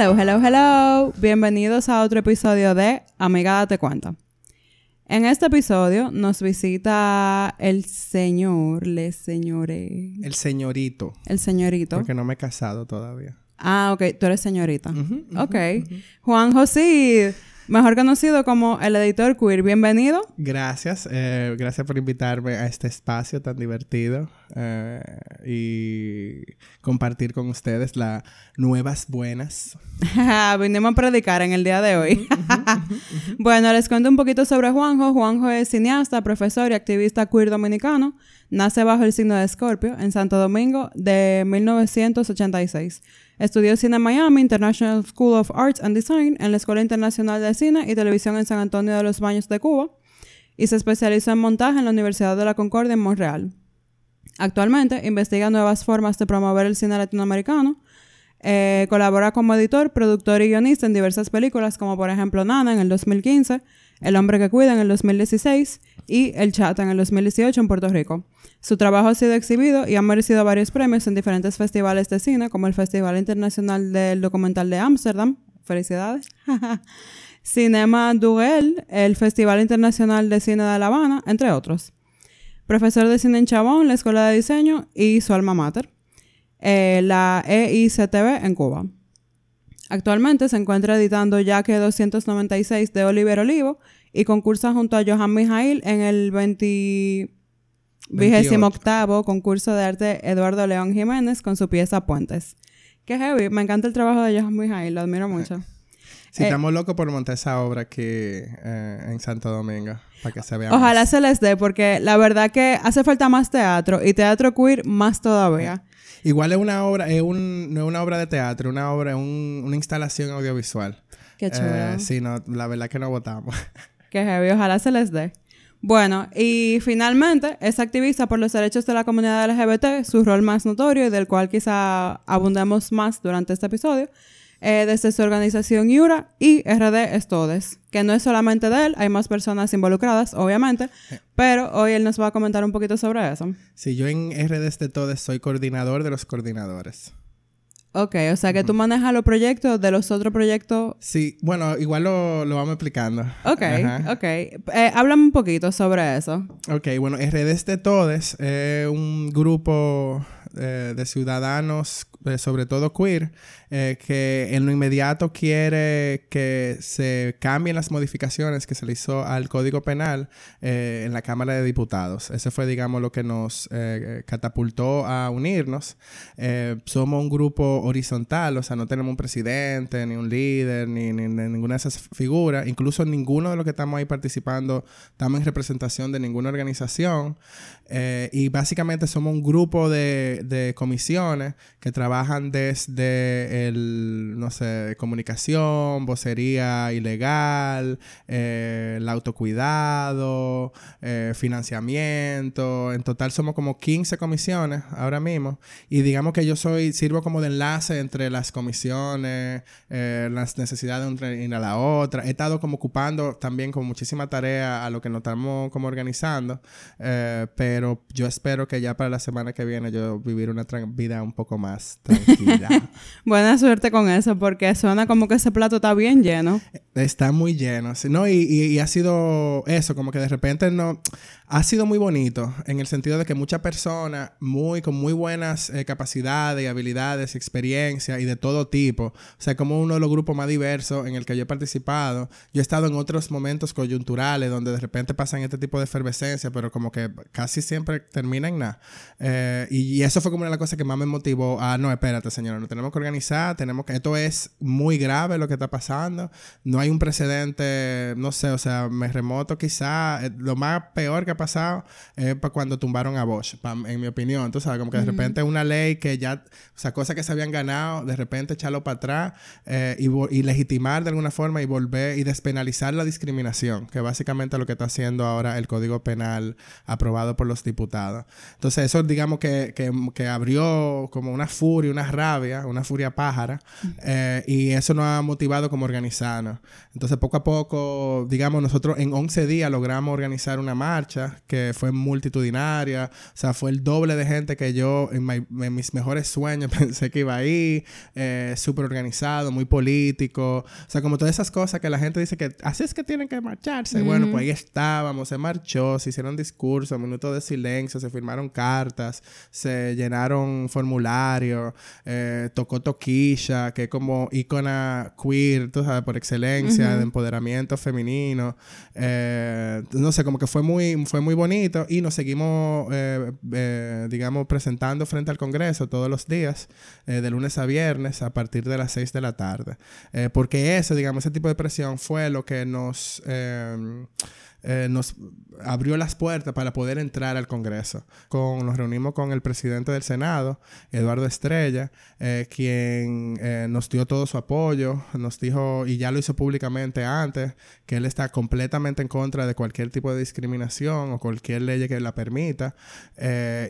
Hello, hello, hello. Bienvenidos a otro episodio de Amiga Date Cuenta. En este episodio nos visita el señor, le señore. El señorito. El señorito. Porque no me he casado todavía. Ah, ok. Tú eres señorita. ok. Juan José, mejor conocido como el editor queer. Bienvenido. Gracias. Eh, gracias por invitarme a este espacio tan divertido eh, y compartir con ustedes las nuevas buenas. Vinimos a predicar en el día de hoy. bueno, les cuento un poquito sobre Juanjo. Juanjo es cineasta, profesor y activista queer dominicano. Nace bajo el signo de Escorpio en Santo Domingo de 1986. Estudió cine en Miami, International School of Arts and Design, en la Escuela Internacional de Cine y Televisión en San Antonio de los Baños de Cuba, y se especializó en montaje en la Universidad de la Concordia en Montreal. Actualmente investiga nuevas formas de promover el cine latinoamericano. Eh, colabora como editor, productor y guionista en diversas películas, como por ejemplo Nana en el 2015, El hombre que cuida en el 2016 y El Chata en el 2018 en Puerto Rico. Su trabajo ha sido exhibido y ha merecido varios premios en diferentes festivales de cine, como el Festival Internacional del Documental de Ámsterdam. Felicidades. Cinema Duel, el Festival Internacional de Cine de La Habana, entre otros. Profesor de cine en Chabón, la Escuela de Diseño y su alma mater, eh, la EICTV en Cuba. Actualmente se encuentra editando Yaque 296 de Oliver Olivo y concursa junto a Johan Mijail en el 20 vigésimo octavo concurso de arte Eduardo León Jiménez con su pieza Puentes. Qué heavy, me encanta el trabajo de Johan Mijail, lo admiro mucho. Sí, estamos locos por montar esa obra aquí eh, en Santo Domingo, para que se vea Ojalá se les dé, porque la verdad que hace falta más teatro y teatro queer más todavía. Igual es una obra, es un, no es una obra de teatro, una obra, un, una instalación audiovisual. Qué chulo. Eh, sí, no, la verdad que no votamos. Qué heavy, ojalá se les dé. Bueno, y finalmente es activista por los derechos de la comunidad LGBT, su rol más notorio y del cual quizá abundemos más durante este episodio, eh, desde su organización IURA y RD Estodes, que no es solamente de él, hay más personas involucradas, obviamente, pero hoy él nos va a comentar un poquito sobre eso. Sí, yo en RD Estodes soy coordinador de los coordinadores. Ok, o sea que tú manejas los proyectos de los otros proyectos. Sí, bueno, igual lo, lo vamos explicando. Ok, ok. Eh, háblame un poquito sobre eso. Ok, bueno, RDs de Todes es un grupo eh, de ciudadanos, eh, sobre todo queer, eh, que en lo inmediato quiere que se cambien las modificaciones que se le hizo al Código Penal en la Cámara de Diputados. Ese fue, digamos, lo que nos catapultó a unirnos. somos un grupo horizontal, o sea, no tenemos un presidente, ni un líder, ni, ni, ninguna de esas figuras. Incluso ninguno de los que estamos ahí participando estamos en representación de ninguna organización. y básicamente somos un grupo de, de comisiones que trabajan desde el, no sé, comunicación, vocería ilegal, eh, el autocuidado, eh, financiamiento. En total somos como 15 comisiones ahora mismo. Y digamos que yo soy, sirvo como de enlace entre las comisiones, eh, las necesidades de una y a la otra. He estado como ocupando también con muchísima tarea a lo que nos estamos como organizando. pero yo espero que ya para la semana que viene yo vivir una vida un poco más tranquila. Suerte con eso, porque suena como que ese plato está bien lleno. Está muy lleno, ¿no? Y, y, ha sido eso, como que de repente no... Ha sido muy bonito, en el sentido de que muchas personas muy, con muy buenas eh, capacidades y habilidades, experiencia y de todo tipo, o sea, como uno de los grupos más diversos en el que yo he participado, yo he estado en otros momentos coyunturales donde de repente pasan este tipo de efervescencia, pero como que casi siempre termina en nada. Eh, y, eso fue como una de las cosas que más me motivó a, no, espérate, señora, nos tenemos que organizar, tenemos que, esto es muy grave lo que está pasando, no hay un precedente, no sé, o sea, me remoto quizá, eh, lo más peor que pasado es para cuando tumbaron a Bosch, en mi opinión. Tú sabes, como que de repente una ley que ya, o sea, cosas que se habían ganado, de repente echarlo para atrás eh, y, legitimar de alguna forma y volver y despenalizar la discriminación, que básicamente es lo que está haciendo ahora el Código Penal aprobado por los diputados. Entonces, eso digamos que, que, abrió como una furia, una rabia, una furia pájara, eh, y eso nos ha motivado como organizarnos. Entonces, poco a poco, digamos, nosotros en 11 días logramos organizar una marcha que fue multitudinaria, o sea, fue el doble de gente que yo en, mis mejores sueños pensé que iba ahí, eh, súper organizado, muy político, o sea, como todas esas cosas que la gente dice que así es que tienen que marcharse. Bueno, pues ahí estábamos, se marchó, se hicieron discursos, minutos de silencio, se firmaron cartas, se llenaron formularios, eh, tocó Que es como ícona queer, tú sabes, por excelencia, de empoderamiento femenino. Eh, no sé, como que fue muy, fue muy bonito y nos seguimos, eh, digamos, presentando frente al Congreso todos los días, de lunes a viernes, a partir de las 6 de la tarde. porque ese, digamos, ese tipo de presión fue lo que nos... Eh, nos abrió las puertas para poder entrar al Congreso. Con, nos reunimos con el presidente del Senado, Eduardo Estrella, eh, quien eh, nos dio todo su apoyo, nos dijo, y ya lo hizo públicamente antes, que él está completamente en contra de cualquier tipo de discriminación o cualquier ley que la permita,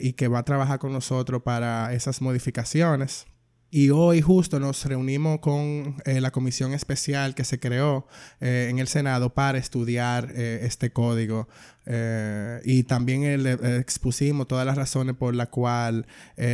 y que va a trabajar con nosotros para esas modificaciones. Y hoy justo nos reunimos con eh, la comisión especial que se creó eh, en el Senado para estudiar eh, este código. y también expusimos todas las razones por las cuales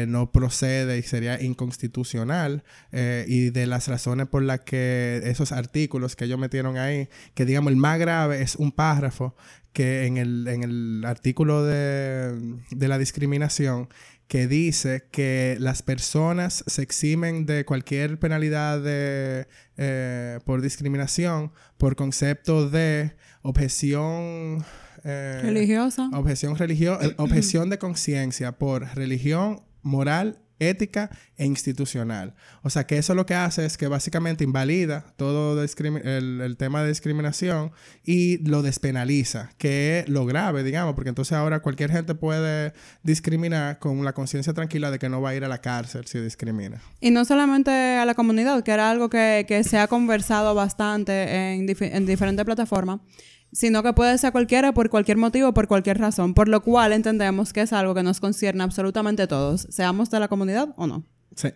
no procede y sería inconstitucional. y de las razones por las que esos artículos que ellos metieron ahí, que digamos el más grave es un párrafo que en el, en el artículo de, de la discriminación que dice que las personas se eximen de cualquier penalidad de, eh, por discriminación por concepto de objeción eh, religiosa. Objeción religiosa, eh, objeción de conciencia por religión, moral ética e institucional. O sea, que eso lo que hace es que básicamente invalida todo el, tema de discriminación y lo despenaliza, que es lo grave, digamos, porque entonces ahora cualquier gente puede discriminar con la conciencia tranquila de que no va a ir a la cárcel si discrimina. Y no solamente a la comunidad, que era algo que, se ha conversado bastante en, en diferentes plataformas sino que puede ser cualquiera por cualquier motivo, por cualquier razón, por lo cual entendemos que es algo que nos concierne absolutamente a todos, seamos de la comunidad o no. Sí,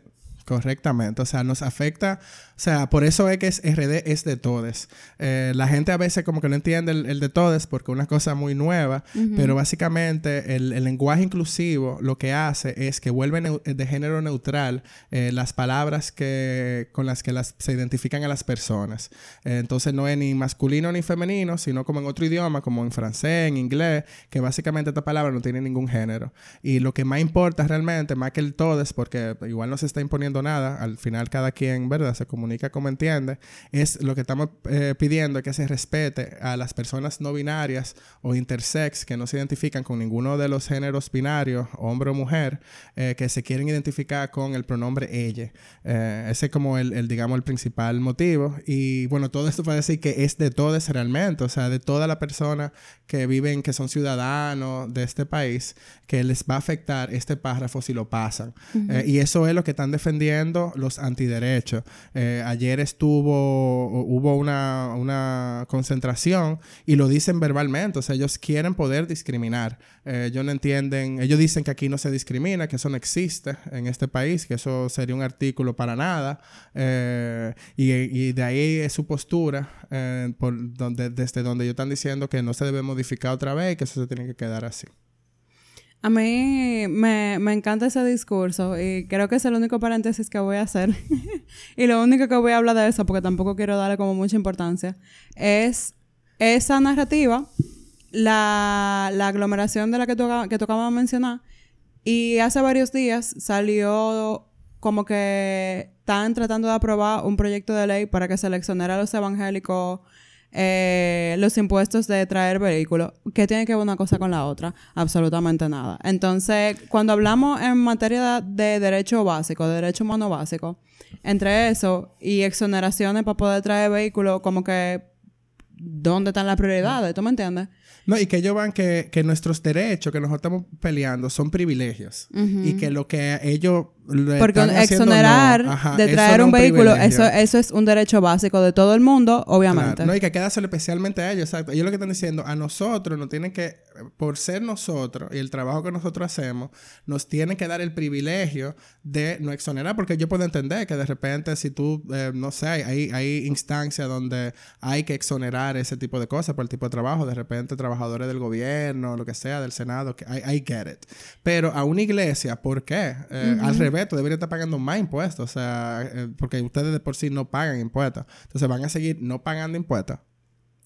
correctamente. O sea, nos afecta o sea, por eso es que es RD es de todes. Eh, la gente a veces como que no entiende el, de todes porque es una cosa muy nueva, pero básicamente el, lenguaje inclusivo lo que hace es que vuelve de género neutral eh, las palabras que, con las que las, se identifican a las personas. Eh, entonces no es ni masculino ni femenino, sino como en otro idioma, como en francés, en inglés, que básicamente esta palabra no tiene ningún género. Y lo que más importa realmente, más que el todes, porque igual no se está imponiendo nada, al final cada quien, ¿verdad? Se comunica como entiende, es lo que estamos eh, pidiendo que se respete a las personas no binarias o intersex que no se identifican con ninguno de los géneros binarios, hombre o mujer, eh, que se quieren identificar con el pronombre ella. Eh, ese es como el, digamos, el principal motivo. Y bueno, todo esto para decir que es de todos realmente, o sea, de toda la persona que viven, que son ciudadanos de este país, que les va a afectar este párrafo si lo pasan. y eso es lo que están defendiendo los antiderechos ayer estuvo, hubo una, concentración y lo dicen verbalmente, o sea, ellos quieren poder discriminar. Eh, ellos no entienden, ellos dicen que aquí no se discrimina, que eso no existe en este país, que eso sería un artículo para nada. Eh, y, de ahí es su postura, eh, por donde, desde donde ellos están diciendo que no se debe modificar otra vez y que eso se tiene que quedar así. A mí me, encanta ese discurso y creo que es el único paréntesis que voy a hacer. y lo único que voy a hablar de eso, porque tampoco quiero darle como mucha importancia, es esa narrativa, la, aglomeración de la que, que tocaba mencionar. Y hace varios días salió como que están tratando de aprobar un proyecto de ley para que se a los evangélicos eh, los impuestos de traer vehículos. ¿Qué tiene que ver una cosa con la otra? Absolutamente nada. Entonces, cuando hablamos en materia de derecho básico, de derecho humano básico, entre eso y exoneraciones para poder traer vehículos, como que, ¿dónde están las prioridades? ¿Tú me entiendes? No, y que ellos van que, que nuestros derechos que nosotros estamos peleando son privilegios. Y que lo que ellos Porque exonerar de traer un, vehículo, eso, eso es un derecho básico de todo el mundo, obviamente. No, hay que quedárselo especialmente a ellos, exacto. Ellos lo que están diciendo, a nosotros nos tienen que, por ser nosotros y el trabajo que nosotros hacemos, nos tienen que dar el privilegio de no exonerar, porque yo puedo entender que de repente si tú, eh, no sé, hay, hay instancias donde hay que exonerar ese tipo de cosas por el tipo de trabajo, de repente trabajadores del gobierno, lo que sea, del Senado, que I, I get it. Pero a una iglesia, ¿por qué? Eh, al revés debería estar pagando más impuestos, o sea, eh, porque ustedes de por sí no pagan impuestos. Entonces van a seguir no pagando impuestos.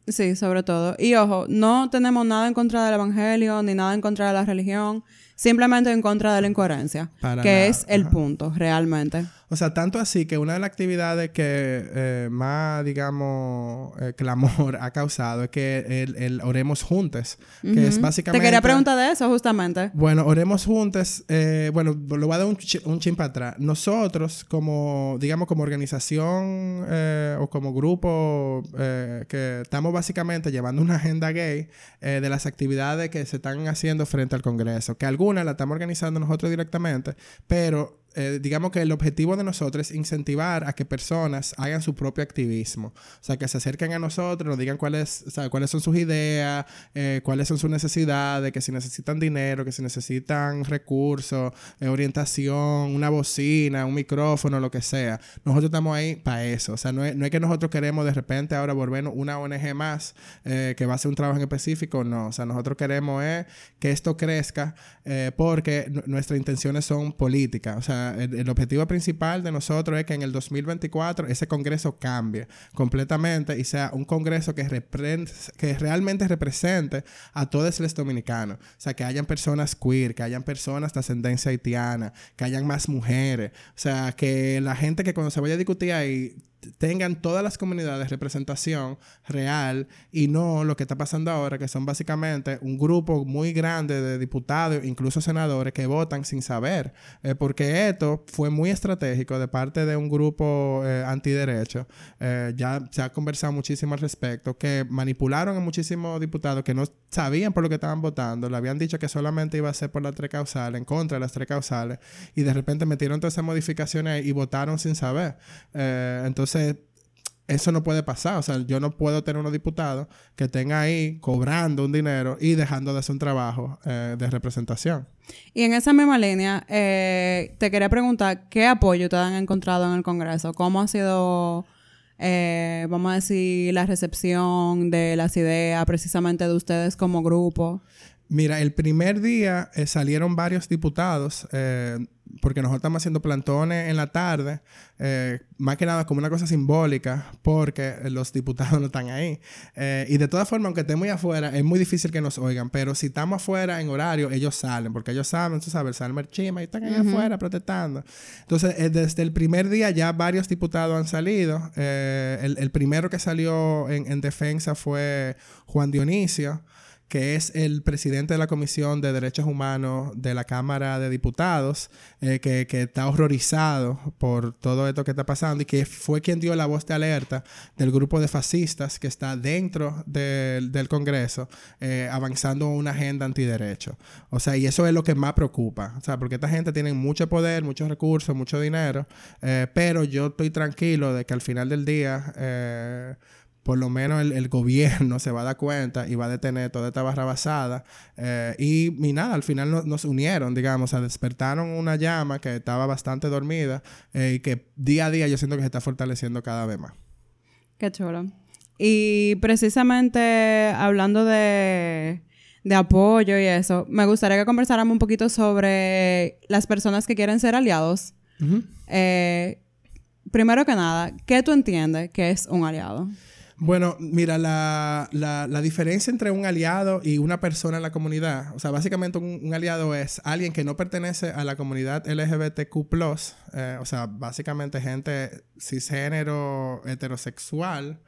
Sí, sobre todo. Y ojo, no tenemos nada en contra del Evangelio, ni nada en contra de la religión, simplemente en contra de la incoherencia, que es el punto, realmente. O sea, tanto así que una de las actividades que eh, más, digamos, eh, clamor ha causado es que el, Oremos Juntos, que es básicamente... Te quería preguntar de eso, justamente. Bueno, Oremos Juntos, eh, bueno, lo voy a dar un, un chin para atrás. Nosotros, como, digamos, como organización o como grupo que estamos básicamente llevando una agenda gay de las actividades que se están haciendo frente al Congreso, que algunas las estamos organizando nosotros directamente, pero eh, digamos que el objetivo de nosotros es incentivar a que personas hagan su propio activismo. O sea, que se acerquen a nosotros, nos digan cuáles, cuáles son sus ideas, eh, cuáles son sus necesidades, que si necesitan dinero, que si necesitan recursos, eh, orientación, una bocina, un micrófono, lo que sea. Nosotros estamos ahí para eso. O sea, no es, no es que nosotros queremos de repente ahora volvernos una ONG más que va a hacer un trabajo en específico. No. O sea, nosotros queremos es que esto crezca porque nuestras intenciones son políticas. O sea, el, objetivo principal de nosotros es que en el 2024 ese Congreso cambie completamente y sea un Congreso que, que realmente represente a todos los dominicanos. O sea, que hayan personas queer, que hayan personas de ascendencia haitiana, que hayan más mujeres. O sea, que la gente que cuando se vaya a discutir ahí tengan todas las comunidades representación real y no lo que está pasando ahora, que son básicamente un grupo muy grande de diputados, incluso senadores, que votan sin saber, eh, porque esto fue muy estratégico de parte de un grupo eh, antiderecho. Eh, ya se ha conversado muchísimo al respecto, que manipularon a muchísimos diputados que no sabían por lo que estaban votando, le habían dicho que solamente iba a ser por las tres causales, en contra de las tres causales, y de repente metieron todas esas modificaciones y votaron sin saber. entonces, eso no puede pasar. O sea, yo no puedo tener unos diputados que estén ahí cobrando un dinero y dejando de hacer un trabajo eh, de representación. Y en esa misma línea, eh, te quería preguntar, ¿qué apoyo te han encontrado en el Congreso? ¿Cómo ha sido, eh, vamos a decir, la recepción de las ideas precisamente de ustedes como grupo? Mira, el primer día salieron varios diputados porque nosotros estamos haciendo plantones en la tarde, eh, más que nada como una cosa simbólica, porque los diputados no están ahí. Eh, y de todas formas, aunque estemos muy afuera, es muy difícil que nos oigan, pero si estamos afuera en horario, ellos salen, porque ellos saben, tú sabes, salen merchima y están ahí afuera protestando. Entonces, eh, desde el primer día ya varios diputados han salido. El, primero que salió en, en defensa fue Juan Dionisio que es el presidente de la Comisión de Derechos Humanos de la Cámara de Diputados, eh, que, está horrorizado por todo esto que está pasando y que fue quien dio la voz de alerta del grupo de fascistas que está dentro del, Congreso, eh, avanzando una agenda antiderecho. O sea, y eso es lo que más preocupa, o sea, porque esta gente tiene mucho poder, muchos recursos, mucho dinero, eh, pero yo estoy tranquilo de que al final del día por lo menos el, gobierno se va a dar cuenta y va a detener toda esta barra basada. Eh, y, nada, al final nos unieron, digamos, o sea, despertaron una llama que estaba bastante dormida eh, y que día a día yo siento que se está fortaleciendo cada vez más. Qué chulo. Y precisamente hablando de, de apoyo y eso, me gustaría que conversáramos un poquito sobre las personas que quieren ser aliados. Eh, primero que nada, ¿qué tú entiendes que es un aliado? Bueno, mira, la, la, diferencia entre un aliado y una persona en la comunidad, o sea, básicamente un, aliado es alguien que no pertenece a la comunidad LGBTQ, eh, o sea, básicamente gente cisgénero, heterosexual,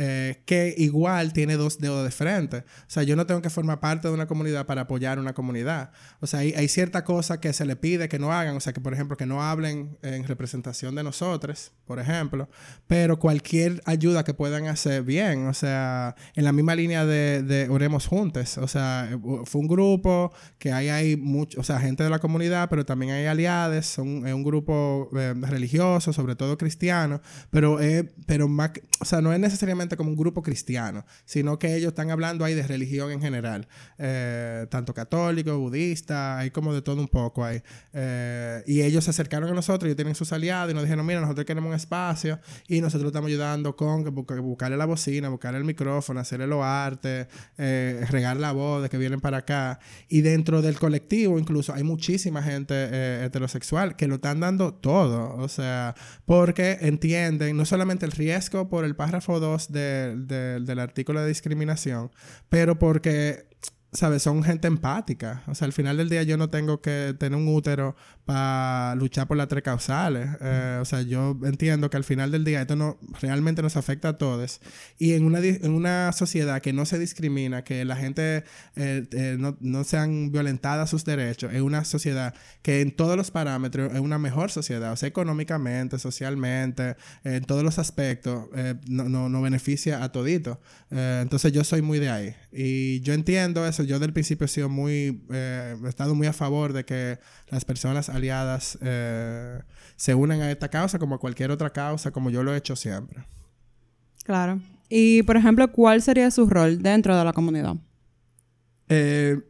eh, que igual tiene dos dedos de frente. O sea, yo no tengo que formar parte de una comunidad para apoyar una comunidad. O sea, hay, hay cierta cosa que se le pide que no hagan, o sea, que por ejemplo, que no hablen en representación de nosotros, por ejemplo, pero cualquier ayuda que puedan hacer bien, o sea, en la misma línea de, de Oremos Juntos, o sea, fue un grupo que hay mucho, o sea, gente de la comunidad, pero también hay aliados, es un grupo eh, religioso, sobre todo cristiano, pero, pero más, o sea, no es necesariamente como un grupo cristiano, sino que ellos están hablando ahí de religión en general, eh, tanto católico, budista, hay como de todo un poco ahí. Eh, y ellos se acercaron a nosotros, ellos tienen sus aliados y nos dijeron, mira, nosotros queremos un espacio y nosotros estamos ayudando con buscarle la bocina, buscarle el micrófono, hacerle los artes, eh, regar la voz de que vienen para acá. Y dentro del colectivo incluso hay muchísima gente eh, heterosexual que lo están dando todo, o sea, porque entienden no solamente el riesgo por el párrafo 2 del artículo de discriminación, pero porque ¿sabes? Son gente empática. O sea, al final del día yo no tengo que tener un útero para luchar por las tres causales. Eh, o sea, yo entiendo que al final del día esto no realmente nos afecta a todos. Y en una, en una sociedad que no se discrimina, que la gente eh, eh, no, no sean violentadas sus derechos, es una sociedad que en todos los parámetros es una mejor sociedad. O sea, económicamente, socialmente, en todos los aspectos, no, no, no, beneficia a todito. entonces yo soy muy de ahí. Y yo entiendo eso. Yo del principio he sido muy, he estado muy a favor de que las personas aliadas eh, se unen a esta causa como a cualquier otra causa, como yo lo he hecho siempre. Claro. Y, por ejemplo, ¿cuál sería su rol dentro de la comunidad? Eh,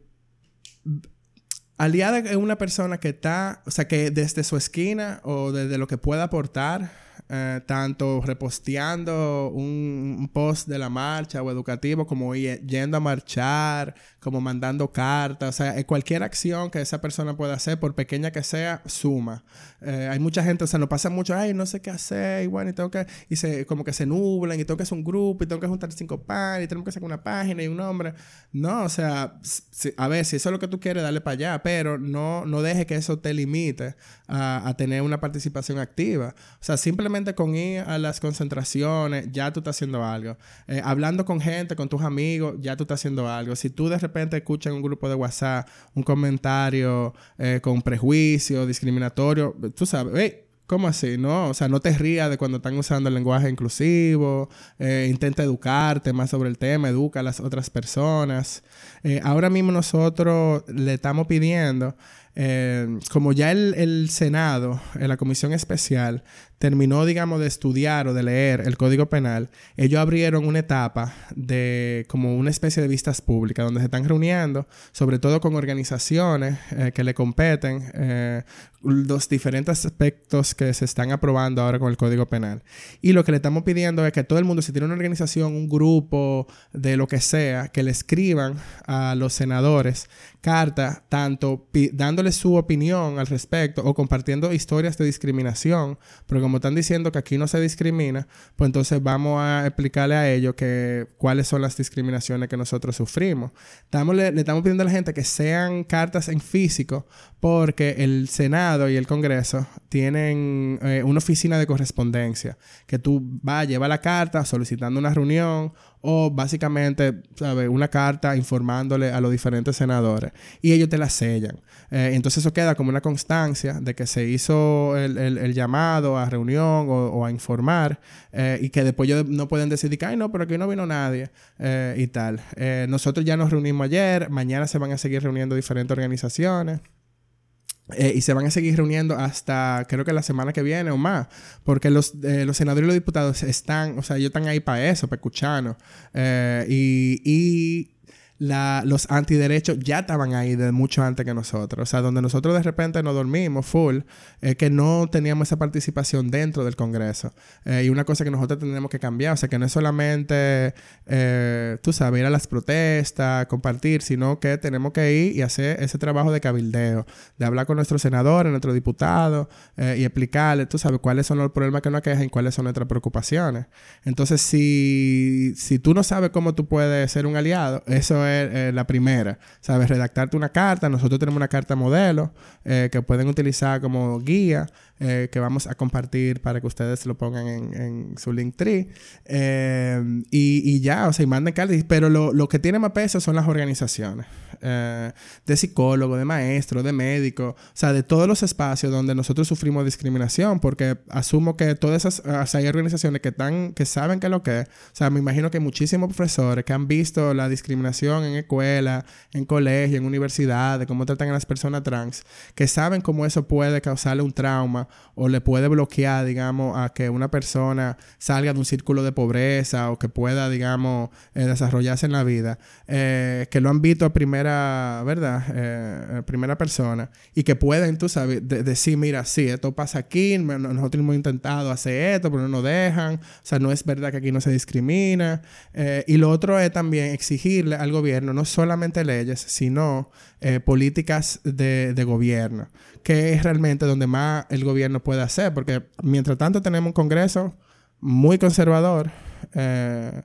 aliada es una persona que está, o sea, que desde su esquina o desde lo que pueda aportar, eh, tanto reposteando un, post de la marcha o educativo, como yendo a marchar, como mandando cartas, o sea, eh, cualquier acción que esa persona pueda hacer, por pequeña que sea, suma. Eh, hay mucha gente, o sea, nos pasa mucho, ay, no sé qué hacer, y y tengo que, y se, como que se nublan, y tengo que hacer un grupo, y tengo que juntar cinco panes, y tengo que sacar una página y un nombre. No, o sea, a ver, si eso es lo que tú quieres, dale para allá, pero no, no deje que eso te limite a tener una participación activa. O sea, simplemente con ir a las concentraciones, ya tú estás haciendo algo. Eh, hablando con gente, con tus amigos, ya tú estás haciendo algo. Si tú de repente escuchas en un grupo de WhatsApp un comentario eh, con prejuicio, discriminatorio, tú sabes, hey, ¿Cómo así? No, o sea, no te rías de cuando están usando el lenguaje inclusivo, eh, intenta educarte más sobre el tema, educa a las otras personas. ahora mismo nosotros le estamos pidiendo eh, como ya el, el, Senado, en la comisión especial, terminó, digamos, de estudiar o de leer el Código Penal, ellos abrieron una etapa de como una especie de vistas públicas, donde se están reuniendo, sobre todo con organizaciones eh, que le competen, eh, los diferentes aspectos que se están aprobando ahora con el Código Penal. Y lo que le estamos pidiendo es que todo el mundo, si tiene una organización, un grupo, de lo que sea, que le escriban a los senadores carta, tanto dándole su opinión al respecto o compartiendo historias de discriminación, porque como están diciendo que aquí no se discrimina, pues entonces vamos a explicarle a ellos que cuáles son las discriminaciones que nosotros sufrimos. Estamos, le, estamos pidiendo a la gente que sean cartas en físico, porque el Senado y el Congreso tienen eh, una oficina de correspondencia, que tú vas, lleva la carta solicitando una reunión o básicamente, ¿sabes? Una carta informándole a los diferentes senadores y ellos te la sellan. Eh, entonces eso queda como una constancia de que se hizo el, llamado a reunión o, a informar eh, y que después ellos no pueden decidir que, ay, no, pero aquí no vino nadie y tal. nosotros ya nos reunimos ayer, mañana se van a seguir reuniendo diferentes organizaciones. Eh, y se van a seguir reuniendo hasta creo que la semana que viene o más, porque los, eh, los senadores y los diputados están, o sea, ellos están ahí para eso, para escucharnos. Eh, y, y la, los antiderechos ya estaban ahí de mucho antes que nosotros. O sea, donde nosotros de repente nos dormimos full, es que no teníamos esa participación dentro del Congreso. Eh, y una cosa que nosotros tenemos que cambiar, o sea, que no es solamente, eh, tú sabes, ir a las protestas, compartir, sino que tenemos que ir y hacer ese trabajo de cabildeo, de hablar con nuestros senadores, nuestros diputados eh, y explicarles, tú sabes, cuáles son los problemas que nos quejan cuáles son nuestras preocupaciones. Entonces, si, si tú no sabes cómo tú puedes ser un aliado, eso es eh, la primera, ¿sabes? Redactarte una carta. Nosotros tenemos una carta modelo eh, que pueden utilizar como guía. Eh, que vamos a compartir para que ustedes lo pongan en, en su Linktree. Eh, y, y, ya, o sea, y manden cartas. Pero lo, que tiene más peso son las organizaciones de psicólogos, de maestros, de médicos, o sea, de todos los espacios donde nosotros sufrimos discriminación, porque asumo que todas esas, hay organizaciones que, están, que saben que lo que es. O sea, me imagino que muchísimos profesores que han visto la discriminación en escuela, en colegio, en universidades, cómo tratan a las personas trans, que saben cómo eso puede causarle un trauma o le puede bloquear, digamos, a que una persona salga de un círculo de pobreza o que pueda, digamos, eh, desarrollarse en la vida, eh, que lo han visto a primera, ¿verdad? Eh, primera persona y que pueden, tú sabes, de decir, mira, sí, esto pasa aquí, nosotros hemos intentado hacer esto, pero no nos dejan, o sea, no es verdad que aquí no se discrimina. Y lo otro es también exigirle al gobierno no solamente leyes, sino eh, políticas de, de, gobierno, que es realmente donde más el gobierno puede hacer, porque mientras tanto tenemos un Congreso muy conservador, eh,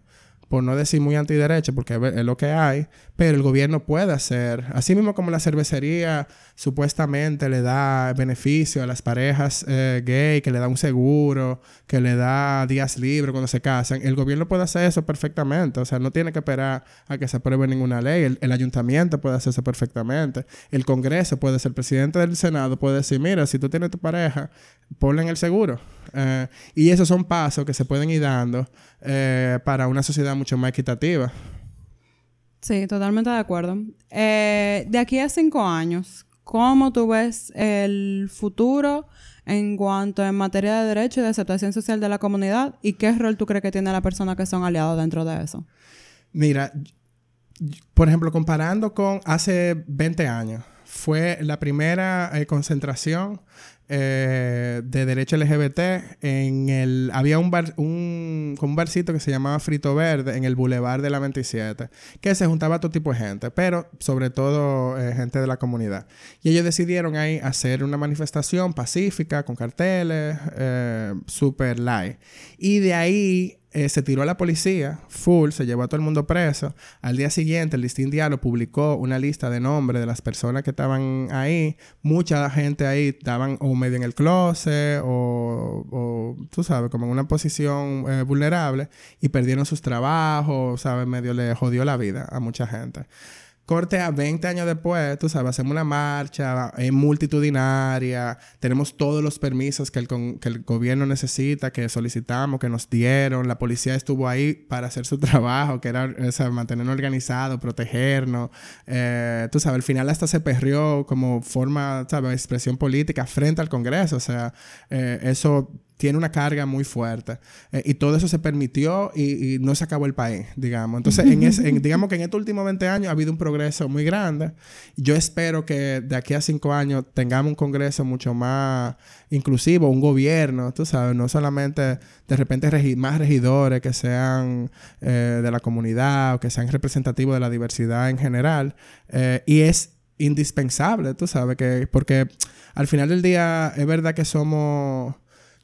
por no decir muy antiderecho, porque es lo que hay, pero el gobierno puede hacer, así mismo como la cervecería supuestamente le da beneficio a las parejas eh, gay, que le da un seguro, que le da días libres cuando se casan, el gobierno puede hacer eso perfectamente, o sea, no tiene que esperar a que se apruebe ninguna ley, el, el ayuntamiento puede hacer eso perfectamente, el Congreso puede ser, el presidente del Senado puede decir, mira, si tú tienes tu pareja, ponle en el seguro. Eh, y esos son pasos que se pueden ir dando eh, para una sociedad mucho más equitativa. Sí, totalmente de acuerdo. Eh, de aquí a cinco años, ¿cómo tú ves el futuro en cuanto en materia de derecho y de aceptación social de la comunidad? ¿Y qué rol tú crees que tiene la persona que son aliados dentro de eso? Mira, por ejemplo, comparando con hace 20 años, fue la primera eh, concentración eh, de derecho LGBT en el había un bar un, barcito que se llamaba Frito Verde en el Boulevard de la 27 que se juntaba a todo tipo de gente pero sobre todo eh, gente de la comunidad. Y ellos decidieron ahí hacer una manifestación pacífica con carteles super light. Y de ahí eh, se tiró a la policía, full, se llevó a todo el mundo preso. Al día siguiente, el Listín Diario publicó una lista de nombres de las personas que estaban ahí. Mucha gente ahí estaban o medio en el closet o, tú sabes, como en una posición eh, vulnerable y perdieron sus trabajos, ¿sabes? Medio le jodió la vida a mucha gente. Corte a 20 años después, tú sabes, hacemos una marcha es multitudinaria, tenemos todos los permisos que el, que el, gobierno necesita, que solicitamos, que nos dieron, la policía estuvo ahí para hacer su trabajo, que era o sea, mantenernos organizados, protegernos, eh, tú sabes, al final hasta se perrió como forma, ¿sabes?, expresión política frente al Congreso, o sea, eh, eso tiene una carga muy fuerte. Eh, y todo eso se permitió y, no se acabó el país, digamos. Entonces, en ese, en, digamos que en estos últimos 20 años ha habido un progreso muy grande. Yo espero que de aquí a 5 años tengamos un Congreso mucho más inclusivo, un gobierno, tú sabes, no solamente de repente más regidores que sean eh, de la comunidad o que sean representativos de la diversidad en general. Eh, y es indispensable, tú sabes, que porque al final del día es verdad que somos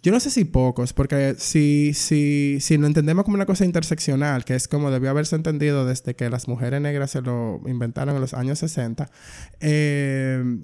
yo no sé si pocos, porque si, si, si lo entendemos como una cosa interseccional, que es como debió haberse entendido desde que las mujeres negras se lo inventaron en los años 60, eh,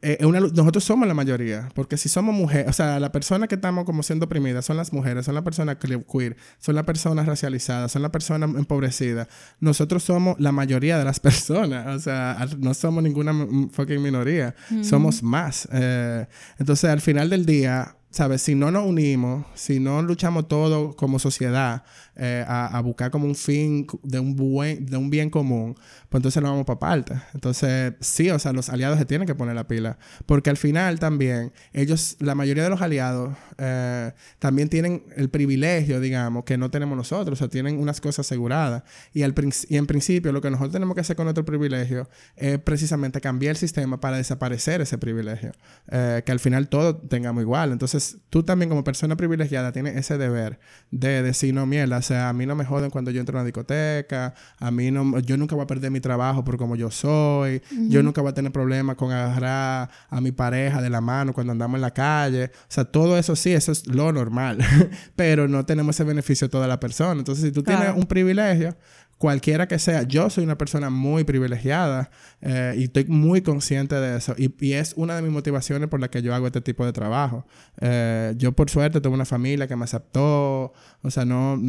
eh, una, nosotros somos la mayoría, porque si somos mujeres, o sea, la persona que estamos como siendo oprimidas son las mujeres, son las personas queer, son las personas racializadas, son las personas empobrecidas. Nosotros somos la mayoría de las personas, o sea, no somos ninguna fucking minoría, mm -hmm. somos más. Eh, entonces, al final del día, ¿sabes? Si no nos unimos, si no luchamos todos como sociedad eh, a, buscar como un fin de un, buen, de un bien común, pues entonces no vamos para parte. Entonces, sí, o sea, los aliados se tienen que poner la pila. Porque al final también, ellos, la mayoría de los aliados, eh, también tienen el privilegio, digamos, que no tenemos nosotros. O sea, tienen unas cosas aseguradas. Y, al, y en principio, lo que nosotros tenemos que hacer con nuestro privilegio es precisamente cambiar el sistema para desaparecer ese privilegio. Eh, que al final todo tengamos igual. Entonces, tú también como persona privilegiada tienes ese deber de decir, no, mierda, o sea, a mí no me joden cuando yo entro a una discoteca, a mí no, yo nunca voy a perder mi trabajo por como yo soy, uh -huh. yo nunca voy a tener problemas con agarrar a mi pareja de la mano cuando andamos en la calle, o sea, todo eso sí, eso es lo normal, pero no tenemos ese beneficio toda la persona. Entonces, si tú claro. tienes un privilegio, cualquiera que sea, yo soy una persona muy privilegiada eh, y estoy muy consciente de eso. Y, es una de mis motivaciones por la que yo hago este tipo de trabajo. Eh, yo, por suerte, tengo una familia que me aceptó. O sea, no,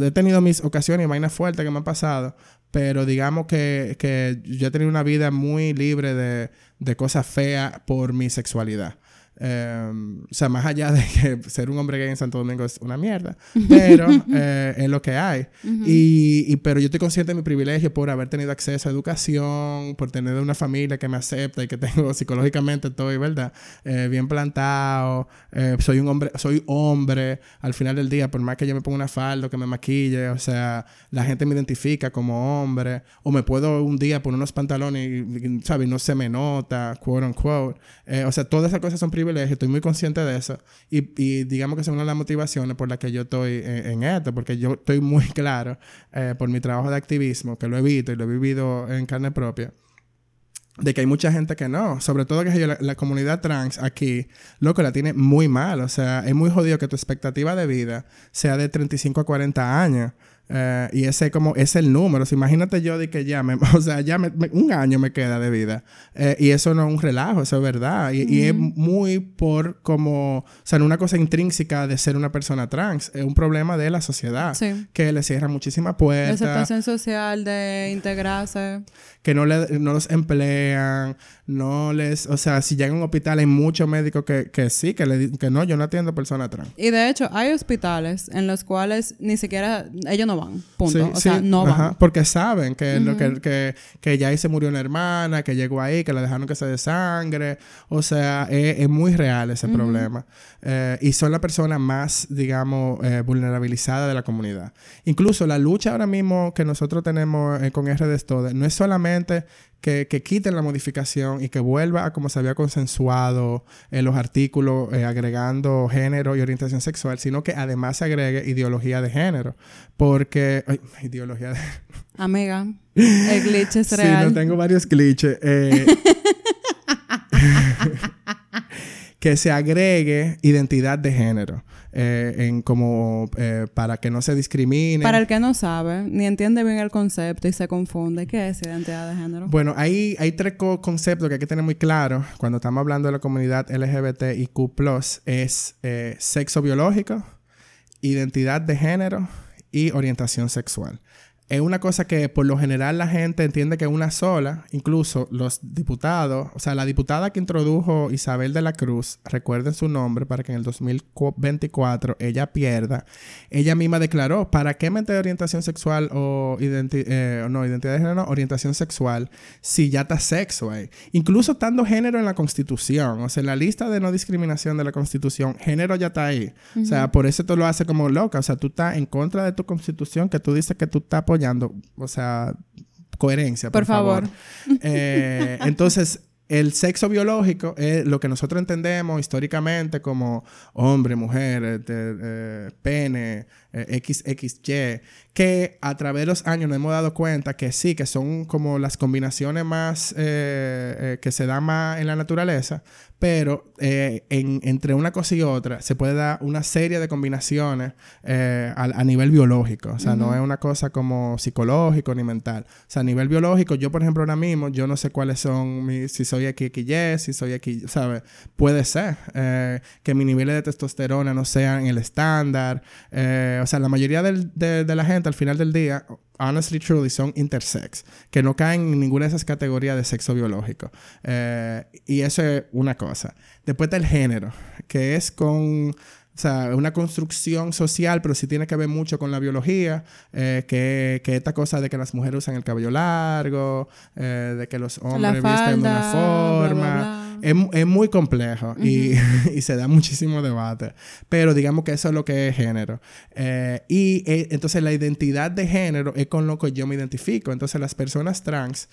he tenido mis ocasiones y vainas fuertes que me han pasado, pero digamos que, que yo he tenido una vida muy libre de, de cosas feas por mi sexualidad. Em, o sea, más allá de que ser un hombre gay en Santo Domingo es una mierda, pero eh, es lo que hay. y, pero yo estoy consciente de mi privilegio por haber tenido acceso a educación, por tener una familia que me acepta y que tengo psicológicamente estoy, ¿verdad? Eh, bien plantado. Eh, soy un hombre, soy hombre al final del día, por más que yo me ponga una falda que me maquille, o sea, la gente me identifica como hombre. O me puedo un día poner unos pantalones y, ¿sabes? No se me nota, quote unquote. o sea, todas esas cosas son privilegios estoy muy consciente de eso. Y, digamos que es una de las motivaciones por las que yo estoy en, esto, porque yo estoy muy claro eh, por mi trabajo de activismo, que lo he visto y lo he vivido en carne propia de que hay mucha gente que no, sobre todo que la, la, comunidad trans aquí, loco, la tiene muy mal, o sea, es muy jodido que tu expectativa de vida sea de 35 a 40 años. Eh, y ese como es el número. imagínate yo de que ya me, o sea, ya un año me queda de vida. Eh, y eso no es un relajo, eso es verdad. Y, es muy por como, o sea, una cosa intrínseca de ser una persona trans. Es un problema de la sociedad. Que le cierra muchísimas puertas. La aceptación social de integrarse. Que no, le, no los emplean, no les, o sea, si llegan a un hospital hay muchos médicos que, que sí, que, le, que no, yo no atiendo personas trans. Y de hecho, hay hospitales en los cuales ni siquiera ellos no van. Punto. o sea, no van. porque saben que, lo que, que, que, ya ahí se murió una hermana, que llegó ahí, que la dejaron que se de sangre. O sea, es, muy real ese problema. Eh, y son la persona más, digamos, eh, vulnerabilizada de la comunidad. Incluso la lucha ahora mismo que nosotros tenemos eh, con RD no es solamente que, que, quiten la modificación y que vuelva a como se había consensuado en los artículos agregando género y orientación sexual, sino que además se agregue ideología de género. Porque... ideología de... Amiga, el glitch es real. Sí, no tengo varios glitches. que se agregue identidad de género. Eh, en como eh, para que no se discrimine. Para el que no sabe, ni entiende bien el concepto y se confunde, ¿qué es identidad de género? Bueno, hay, hay tres conceptos que hay que tener muy claros cuando estamos hablando de la comunidad LGBTIQ+, es eh, sexo biológico, identidad de género y orientación sexual es una cosa que por lo general la gente entiende que es una sola, incluso los diputados, o sea, la diputada que introdujo Isabel de la Cruz, recuerden su nombre para que en el 2024 ella pierda, ella misma declaró, ¿para qué meter orientación sexual o eh, no, identidad de género, orientación sexual si ya está sexo ahí? Incluso estando género en la Constitución, o sea, en la lista de no discriminación de la Constitución, género ya está ahí. O sea, por eso tú lo hace como loca, o sea, tú estás en contra de tu Constitución que tú dices que tú estás o sea, coherencia, por, favor. Eh, entonces, el sexo biológico es lo que nosotros entendemos históricamente como hombre, mujer, eh, eh, pene, XXY, que a través de los años nos hemos dado cuenta que sí, que son como las combinaciones más que se dan más en la naturaleza, pero eh, entre una cosa y otra se puede dar una serie de combinaciones eh, a, nivel biológico. O sea, no es una cosa como psicológico ni mental. O sea, a nivel biológico, yo, por ejemplo, ahora mismo, yo no sé cuáles son mis, si soy XY, si soy aquí, ¿sabes? Puede ser eh, que mis niveles de testosterona no sean el estándar. O sea, la mayoría de, de la gente al final del día honestly, truly, son intersex, que no caen en ninguna de esas categorías de sexo biológico. Eh, y eso es una cosa. Después está el género, que es con o sea, una construcción social, pero sí tiene que ver mucho con la biología, eh, que, que, esta cosa de que las mujeres usan el cabello largo, eh, de que los hombres visten de una forma. Es, es, muy complejo y, y, se da muchísimo debate. Pero digamos que eso es lo que es género. Eh, y entonces la identidad de género es con lo que yo me identifico. Entonces las personas trans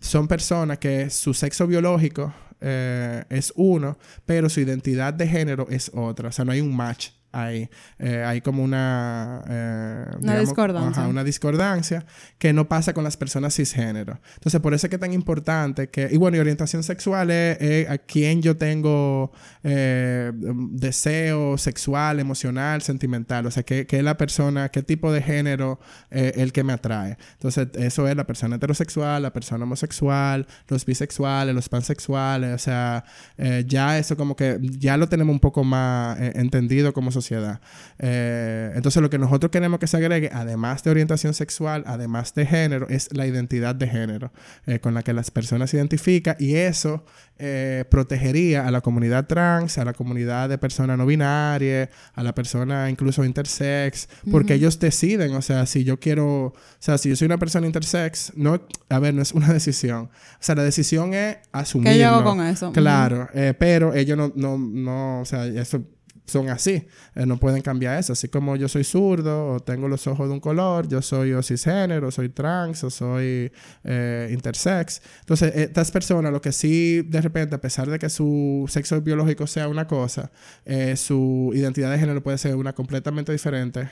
son personas que su sexo biológico eh, es uno, pero su identidad de género es otra. O sea, no hay un match ahí. Eh, hay como una... Eh, una discordancia. una discordancia que no pasa con las personas cisgénero. Entonces, por eso es que es tan importante que... Y bueno, y orientación sexual es, a quien yo tengo eh, deseo sexual, emocional, sentimental. O sea, que, es la persona, qué tipo de género el que me atrae. Entonces, eso es la persona heterosexual, la persona homosexual, los bisexuales, los pansexuales. O sea, ya eso como que ya lo tenemos un poco más entendido como sociedad. Eh, entonces lo que nosotros queremos que se agregue, además de orientación sexual, además de género, es la identidad de género eh, con la que las personas se identifican y eso eh, protegería a la comunidad trans, a la comunidad de personas no binarias, a la persona incluso intersex, porque ellos deciden, o sea, si yo quiero, o sea, si yo soy una persona intersex, no, a ver, no es una decisión. O sea, la decisión es asumir. ¿Qué yo hago con eso? Claro, pero ellos no, no, no, o sea, eso son así, eh, no pueden cambiar eso. Así como yo soy zurdo o tengo los ojos de un color, yo soy o cisgénero, soy trans o soy eh, intersex. Entonces, estas personas, lo que sí, de repente, a pesar de que su sexo biológico sea una cosa, eh, su identidad de género puede ser una completamente diferente.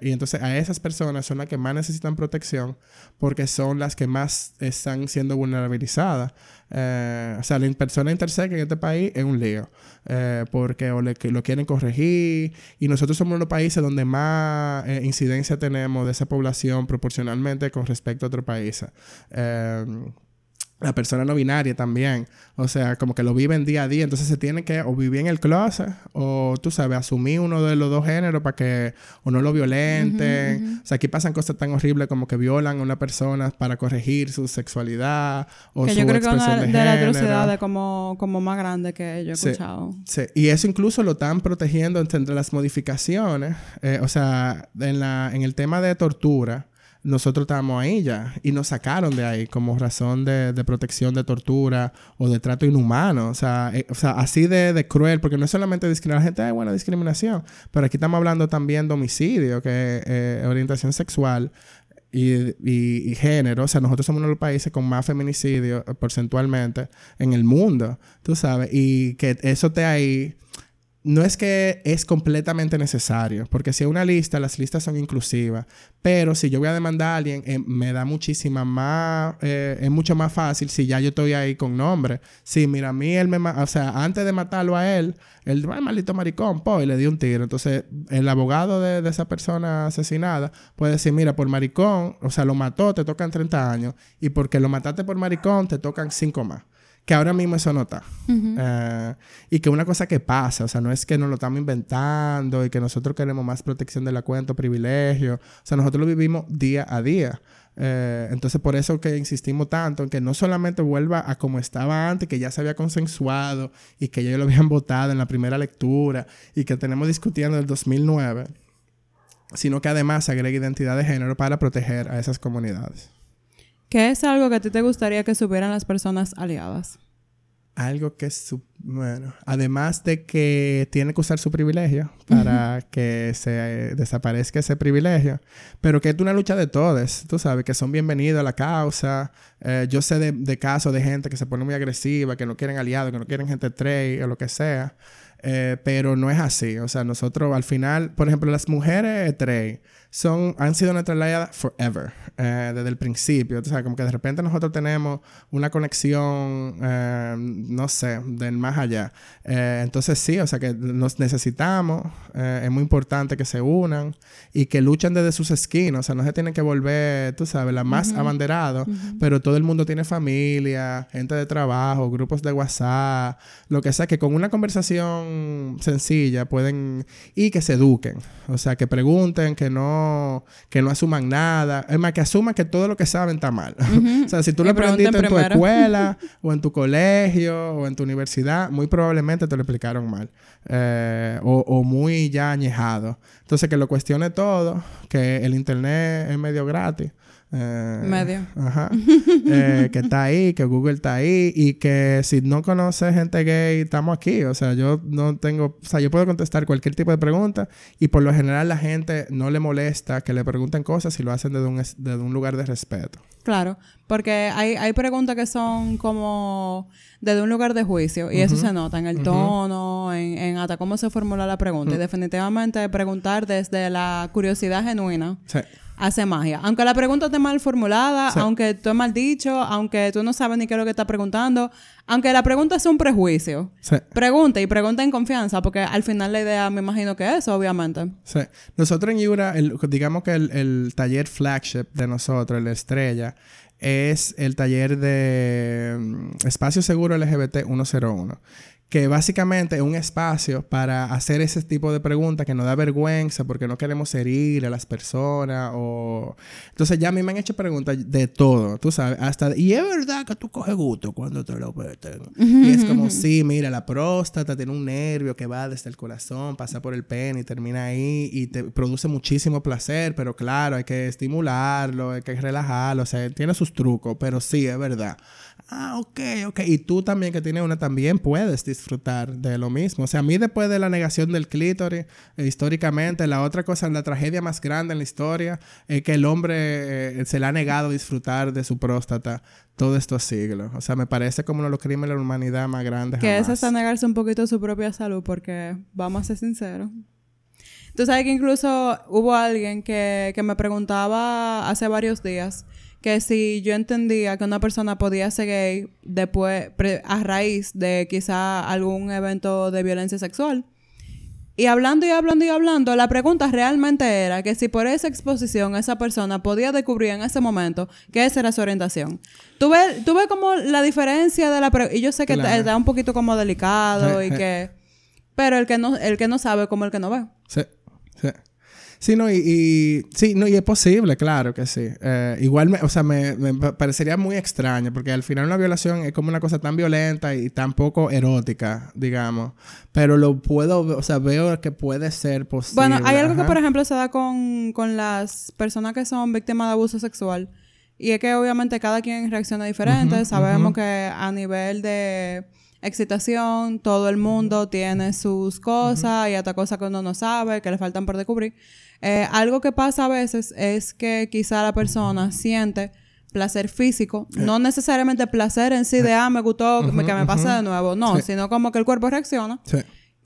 y entonces, a esas personas son las que más necesitan protección porque son las que más están siendo vulnerabilizadas. O sea, la persona intersex en este país es un lío. porque o le, lo quieren corregir. Y nosotros somos uno de los países donde más eh, incidencia tenemos de esa población proporcionalmente con respecto a otros países. La persona no binaria también. O sea, como que lo viven día a día. Entonces se tiene que o vivir en el closet o, tú sabes, asumir uno de los dos géneros para que o no lo violenten. O sea, aquí pasan cosas tan horribles como que violan a una persona para corregir su sexualidad o que su yo creo que una de, las atrocidades como, como más grande que yo he escuchado. Sí. Y eso incluso lo están protegiendo entre las modificaciones. Eh, o sea, en, la, en el tema de tortura nosotros estábamos ahí ya y nos sacaron de ahí como razón de, protección de tortura o de trato inhumano. O sea, eh, o sea así de, cruel, porque no es solamente discriminar a la gente, hay buena discriminación, pero aquí estamos hablando también de homicidio, que eh, orientación sexual. Y, género, o sea, nosotros somos uno de los países con más feminicidio eh, porcentualmente en el mundo, tú sabes, y que eso te ahí no es que es completamente necesario, porque si hay una lista, las listas son inclusivas, pero si yo voy a demandar a alguien, eh, me da muchísima más, eh, es mucho más fácil si ya yo estoy ahí con nombre. Sí, mira, a mí él me, o sea, antes de matarlo a él, ay, maldito maricón, po, y le dio un tiro. Entonces, el abogado de, de, esa persona asesinada puede decir, mira, por maricón, o sea, lo mató, te tocan 30 años, y porque lo mataste por maricón, te tocan 5 más que ahora mismo eso no está. Eh, y que una cosa que pasa, o sea, no es que nos lo estamos inventando y que nosotros queremos más protección de la cuenta privilegio. O sea, nosotros lo vivimos día a día. Eh, entonces, por eso que insistimos tanto en que no solamente vuelva a como estaba antes, que ya se había consensuado y que ya lo habían votado en la primera lectura y que tenemos discutiendo el 2009, sino que además se agregue identidad de género para proteger a esas comunidades. ¿Qué es algo que a ti te gustaría que supieran las personas aliadas? Algo que, su bueno, además de que tiene que usar su privilegio para que se desaparezca ese privilegio, pero que es una lucha de todos, tú sabes, que son bienvenidos a la causa. Eh, yo sé de, de, casos de gente que se pone muy agresiva, que no quieren aliados, que no quieren gente trade o lo que sea, eh, pero no es así. O sea, nosotros al final, por ejemplo, las mujeres trade son, han sido nuestra aliadas forever, eh, desde el principio. O sea, como que de repente nosotros tenemos una conexión, eh, no sé, del más allá. Eh, entonces sí, o sea, que nos necesitamos, es muy importante que se unan y que luchen desde sus esquinas. O sea, no se tienen que volver, tú sabes, la más abanderado, pero todo el mundo tiene familia, gente de trabajo, grupos de WhatsApp, lo que sea, que con una conversación sencilla pueden, y que se eduquen. O sea, que pregunten, que no que no asuman nada. Es más, que asuman que todo lo que saben está mal. o sea, si tú lo aprendiste en tu escuela o en tu colegio o en tu universidad, muy probablemente te lo explicaron mal. Eh, o, muy ya añejado. Entonces, que lo cuestione todo, que el internet es medio gratis. Eh, Medio. Ajá. Eh, que está ahí, que Google está ahí y que si no conoces gente gay, estamos aquí. O sea, yo no tengo, o sea, yo puedo contestar cualquier tipo de pregunta y por lo general la gente no le molesta que le pregunten cosas si lo hacen desde un, desde un lugar de respeto. Claro, porque hay, hay preguntas que son como desde un lugar de juicio y eso se nota en el tono, en, en, hasta cómo se formula la pregunta. Y definitivamente preguntar desde la curiosidad genuina. Sí hace magia. Aunque la pregunta esté mal formulada, aunque tú mal dicho, aunque tú no sabes ni qué es lo que estás preguntando, aunque la pregunta sea un prejuicio, sí. pregunta y pregunta en confianza, porque al final la idea me imagino que es, obviamente. Sí. Nosotros en Yura, digamos que el, el taller flagship de nosotros, la estrella, es el taller de mm, Espacio Seguro LGBT 101 que básicamente es un espacio para hacer ese tipo de preguntas que nos da vergüenza porque no queremos herir a las personas o... Entonces ya a mí me han hecho preguntas de todo, tú sabes, hasta... Y es verdad que tú coges gusto cuando te lo meten. y es como, sí, mira, la próstata tiene un nervio que va desde el corazón, pasa por el pene y termina ahí y te produce muchísimo placer, pero claro, hay que estimularlo, hay que relajarlo, o sea, tiene sus trucos, pero sí, es verdad. Ah, ok, ok. Y tú también que tienes una también puedes disfrutar de lo mismo. O sea, a mí después de la negación del clítoris, eh, históricamente, la otra cosa, la tragedia más grande en la historia es que el hombre eh, se le ha negado disfrutar de su próstata todos estos siglos. O sea, me parece como uno de los crímenes de la humanidad más grandes. Que es hasta negarse un poquito de su propia salud, porque vamos a ser sinceros. Tú sabes que incluso hubo alguien que, que me preguntaba hace varios días que si yo entendía que una persona podía ser gay después, a raíz de quizá algún evento de violencia sexual. Y hablando y hablando y hablando, la pregunta realmente era que si por esa exposición esa persona podía descubrir en ese momento que esa era su orientación. Tú ves, tú ves como la diferencia de la pregunta. Y yo sé que está un poquito como delicado y que... Pero el que no, el que no sabe como el que no ve. Sí, sí. Sí, no, y, sí, no, y es posible, claro que sí. Eh, igual, me, o sea, me, parecería muy extraño, porque al final una violación es como una cosa tan violenta y tan poco erótica, digamos. Pero lo puedo, o sea, veo que puede ser posible. Bueno, hay algo que, por ejemplo, se da con, con las personas que son víctimas de abuso sexual. Y es que obviamente cada quien reacciona diferente. Sabemos que a nivel de excitación, todo el mundo tiene sus cosas y hasta cosas que uno no sabe, que le faltan por descubrir. Eh, algo que pasa a veces es que quizá la persona siente placer físico, eh. no necesariamente placer en sí de, ah, me gustó, que me pase de nuevo, no, sino como que el cuerpo reacciona. Sí.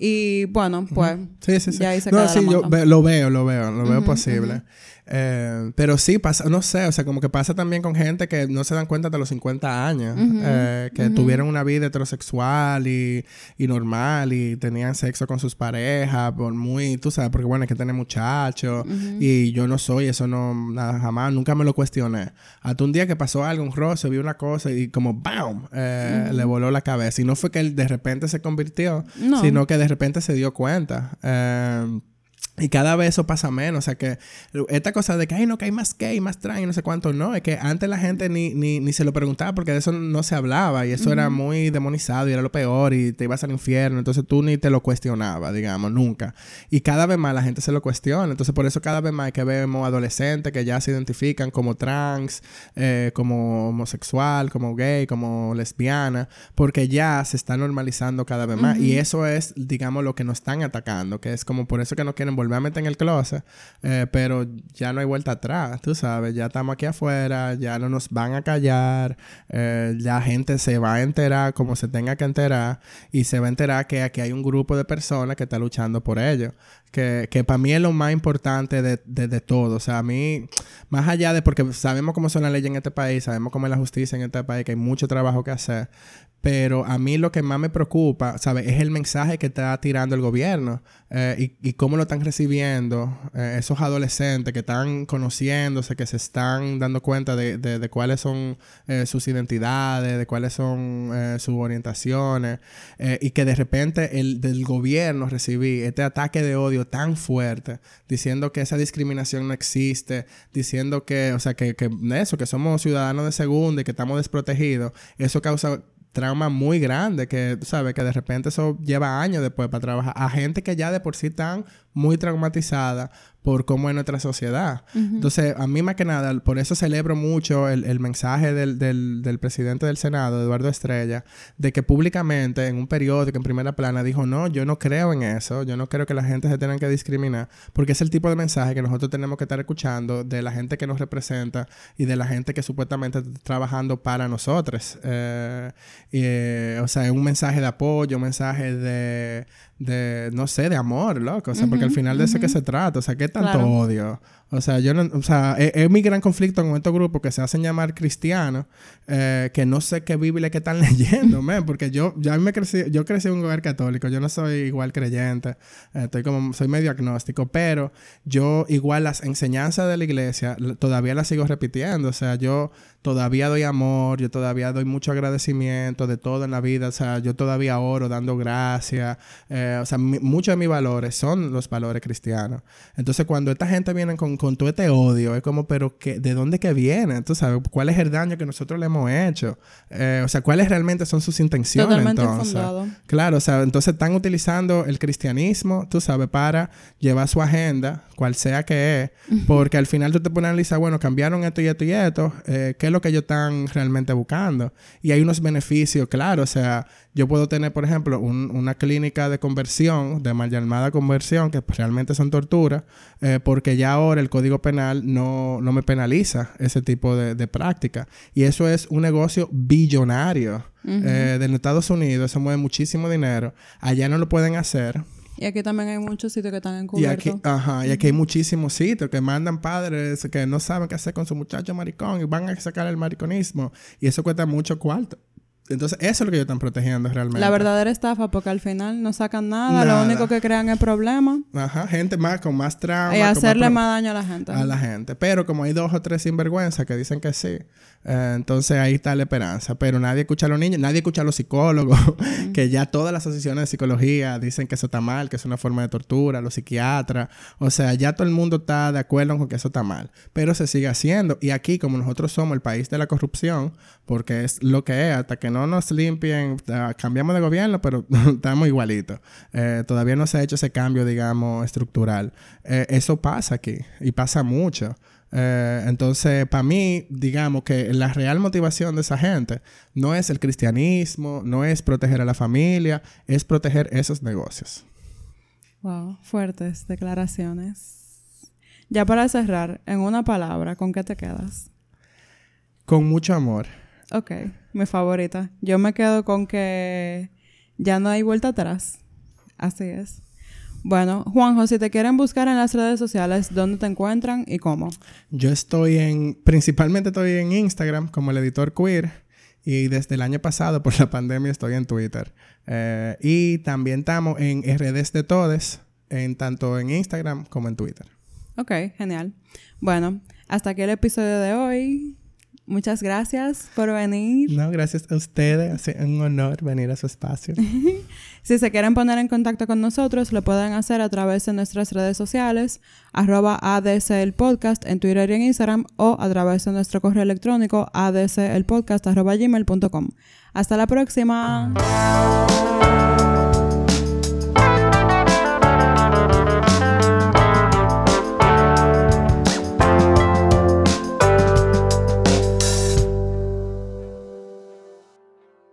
Y bueno, pues. Sí, sí, sí. Ya ahí se no, sí, yo lo veo, lo veo, lo veo posible. Eh, pero sí pasa, no sé, o sea, como que pasa también con gente que no se dan cuenta de los 50 años, eh, que tuvieron una vida heterosexual y, y, normal y tenían sexo con sus parejas, por muy, tú sabes, porque bueno, hay que tener muchachos y yo no soy, eso no, nada, jamás, nunca me lo cuestioné. Hasta un día que pasó algo, un roce, vi una cosa y como ¡bam! Eh, le voló la cabeza. Y no fue que él de repente se convirtió, sino que de repente se dio cuenta. Y cada vez eso pasa menos. O sea que esta cosa de que, ay, no, que hay más gay, más trans y no sé cuánto, no. Es que antes la gente ni, ni, ni se lo preguntaba porque de eso no se hablaba. Y eso era muy demonizado y era lo peor y te ibas al infierno. Entonces tú ni te lo cuestionabas, digamos, nunca. Y cada vez más la gente se lo cuestiona. Entonces por eso cada vez más que vemos adolescentes que ya se identifican como trans, eh, como homosexual, como gay, como lesbiana. Porque ya se está normalizando cada vez más. Y eso es, digamos, lo que nos están atacando. Que es como por eso que no quieren volver meter en el closet, eh, pero ya no hay vuelta atrás, tú sabes, ya estamos aquí afuera, ya no nos van a callar, eh, la gente se va a enterar como se tenga que enterar y se va a enterar que aquí hay un grupo de personas que está luchando por ello que, que para mí es lo más importante de, de, todo. O sea, a mí, más allá de, porque sabemos cómo son las leyes en este país, sabemos cómo es la justicia en este país, que hay mucho trabajo que hacer, pero a mí lo que más me preocupa, ¿sabes? Es el mensaje que está tirando el gobierno eh, y, y, cómo lo están recibiendo eh, esos adolescentes que están conociéndose, que se están dando cuenta de, de, cuáles son eh, sus identidades, de cuáles son sus orientaciones y que de repente el del gobierno recibí este ataque de odio tan fuerte, diciendo que esa discriminación no existe, diciendo que, o sea, que, que eso, que somos ciudadanos de segunda y que estamos desprotegidos, eso causa trauma muy grande que, ¿sabes? Que de repente eso lleva años después para trabajar. A gente que ya de por sí están muy traumatizada por cómo es nuestra sociedad. Entonces, a mí más que nada, por eso celebro mucho el, mensaje del, del, presidente del Senado, Eduardo Estrella, de que públicamente en un periódico, en primera plana, dijo, no, yo no creo en eso, yo no creo que la gente se tenga que discriminar, porque es el tipo de mensaje que nosotros tenemos que estar escuchando de la gente que nos representa y de la gente que supuestamente está trabajando para nosotros. Eh, eh, o sea, es un mensaje de apoyo, un mensaje de, de, no sé, de amor, loco. O sea, porque al final de eso que se trata. O sea, ¿qué tanto odio? O sea, yo no, o sea, es, mi gran conflicto con estos grupos que se hacen llamar cristianos, eh, que no sé qué Biblia que están leyendo, man, porque yo, ya me crecí, yo crecí en un hogar católico, yo no soy igual creyente, eh, estoy como, soy medio agnóstico, pero yo igual las enseñanzas de la iglesia todavía las sigo repitiendo, o sea, yo todavía doy amor, yo todavía doy mucho agradecimiento de todo en la vida, o sea, yo todavía oro dando gracias, eh, o sea, muchos de mis valores son los valores cristianos. Entonces, cuando esta gente viene con, con todo este odio, es como, pero que, ¿de dónde que viene? ¿Tú sabes? ¿Cuál es el daño que nosotros le hemos hecho? Eh, o sea, ¿cuáles realmente son sus intenciones? Totalmente entonces? Claro, o sea, entonces están utilizando el cristianismo, tú sabes, para llevar su agenda, cual sea que es, porque al final tú te pones a analizar, bueno, cambiaron esto y esto y esto, eh, ¿qué es lo que ellos están realmente buscando? Y hay unos beneficios, claro, o sea, yo puedo tener, por ejemplo, una clínica de conversión, de mal llamada conversión, que realmente son torturas, eh, porque ya ahora el Código Penal no, no me penaliza ese tipo de, de, práctica. Y eso es un negocio billonario. Eh, de Estados Unidos, se mueve muchísimo dinero. Allá no lo pueden hacer. Y aquí también hay muchos sitios que están encubiertos. Y aquí, ajá, y aquí hay muchísimos sitios que mandan padres que no saben qué hacer con su muchacho maricón y van a sacar el mariconismo. Y eso cuesta mucho cuarto. Entonces, eso es lo que ellos están protegiendo realmente. La verdadera estafa, porque al final no sacan nada, lo único que crean es problema. Ajá, gente más con más trauma. Y hacerle más, daño a la gente. A la gente. Pero como hay dos o tres sinvergüenzas que dicen que sí, eh, entonces ahí está la esperanza. Pero nadie escucha a los niños, nadie escucha a los psicólogos, que ya todas las asociaciones de psicología dicen que eso está mal, que es una forma de tortura, los psiquiatras. O sea, ya todo el mundo está de acuerdo con que eso está mal. Pero se sigue haciendo. Y aquí, como nosotros somos el país de la corrupción, porque es lo que es, hasta que no nos limpien, cambiamos de gobierno, pero estamos igualitos. Eh, todavía no se ha hecho ese cambio, digamos, estructural. Eh, eso pasa aquí y pasa mucho. Eh, entonces, para mí, digamos que la real motivación de esa gente no es el cristianismo, no es proteger a la familia, es proteger esos negocios. Wow, fuertes declaraciones. Ya para cerrar, en una palabra, ¿con qué te quedas? Con mucho amor. Ok, mi favorita. Yo me quedo con que ya no hay vuelta atrás. Así es. Bueno, Juanjo, si te quieren buscar en las redes sociales, ¿dónde te encuentran y cómo? Yo estoy en, principalmente estoy en Instagram como el editor queer y desde el año pasado por la pandemia estoy en Twitter. Eh, y también estamos en redes de Todes, en tanto en Instagram como en Twitter. Ok, genial. Bueno, hasta aquí el episodio de hoy. Muchas gracias por venir. No, gracias a ustedes. Es un honor venir a su espacio. si se quieren poner en contacto con nosotros, lo pueden hacer a través de nuestras redes sociales, arroba ADC el podcast en Twitter y en Instagram, o a través de nuestro correo electrónico adcelpodcast arroba gmail.com. Hasta la próxima.